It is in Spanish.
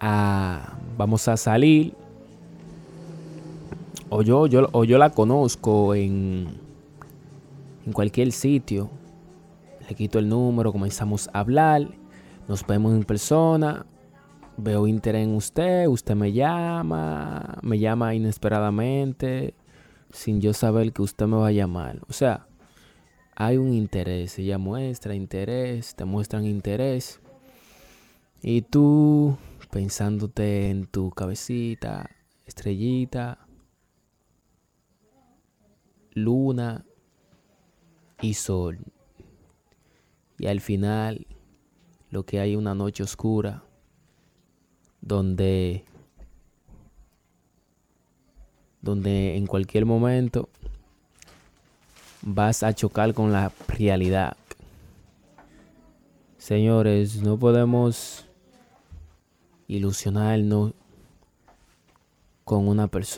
vamos a salir, o yo, yo, o yo la conozco en, en cualquier sitio, le quito el número, comenzamos a hablar, nos vemos en persona, veo interés en usted, usted me llama, me llama inesperadamente, sin yo saber que usted me va a llamar. O sea, hay un interés, ella muestra interés, te muestran interés. Y tú pensándote en tu cabecita, estrellita, luna y sol. Y al final lo que hay una noche oscura donde donde en cualquier momento vas a chocar con la realidad. Señores, no podemos ilusionarnos con una persona.